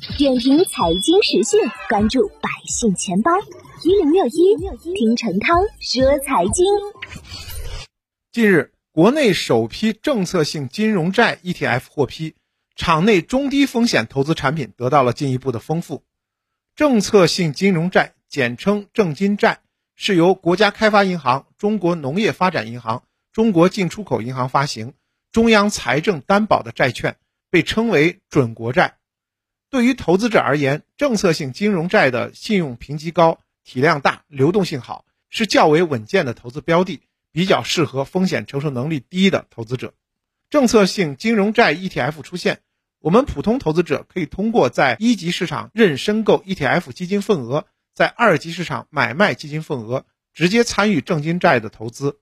点评财经时讯，关注百姓钱包一零六一，听陈涛说财经。近日，国内首批政策性金融债 ETF 获批，场内中低风险投资产品得到了进一步的丰富。政策性金融债，简称政金债，是由国家开发银行、中国农业发展银行、中国进出口银行发行，中央财政担保的债券，被称为准国债。对于投资者而言，政策性金融债的信用评级高、体量大、流动性好，是较为稳健的投资标的，比较适合风险承受能力低的投资者。政策性金融债 ETF 出现，我们普通投资者可以通过在一级市场认申购 ETF 基金份额，在二级市场买卖基金份额，直接参与证金债的投资。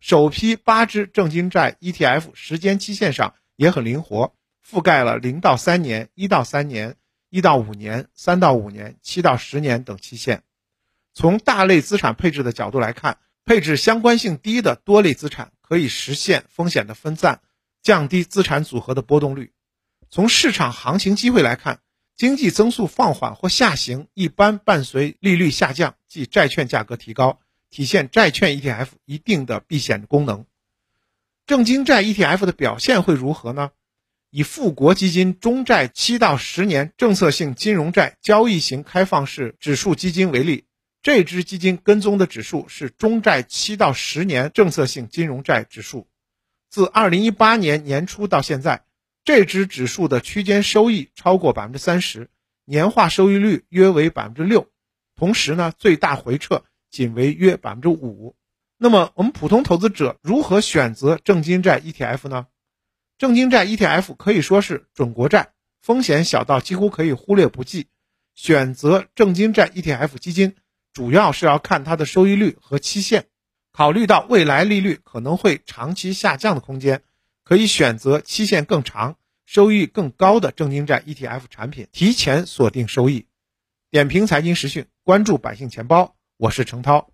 首批八只证金债 ETF 时间期限上也很灵活。覆盖了零到三年、一到三年、一到五年、三到五年、七到十年等期限。从大类资产配置的角度来看，配置相关性低的多类资产可以实现风险的分散，降低资产组合的波动率。从市场行情机会来看，经济增速放缓或下行一般伴随利率下降，即债券价格提高，体现债券 ETF 一定的避险功能。正金债 ETF 的表现会如何呢？以富国基金中债七到十年政策性金融债交易型开放式指数基金为例，这支基金跟踪的指数是中债七到十年政策性金融债指数。自二零一八年年初到现在，这支指数的区间收益超过百分之三十，年化收益率约为百分之六，同时呢，最大回撤仅为约百分之五。那么，我们普通投资者如何选择正金债 ETF 呢？正金债 ETF 可以说是准国债，风险小到几乎可以忽略不计。选择正金债 ETF 基金，主要是要看它的收益率和期限。考虑到未来利率可能会长期下降的空间，可以选择期限更长、收益更高的正金债 ETF 产品，提前锁定收益。点评财经时讯，关注百姓钱包，我是程涛。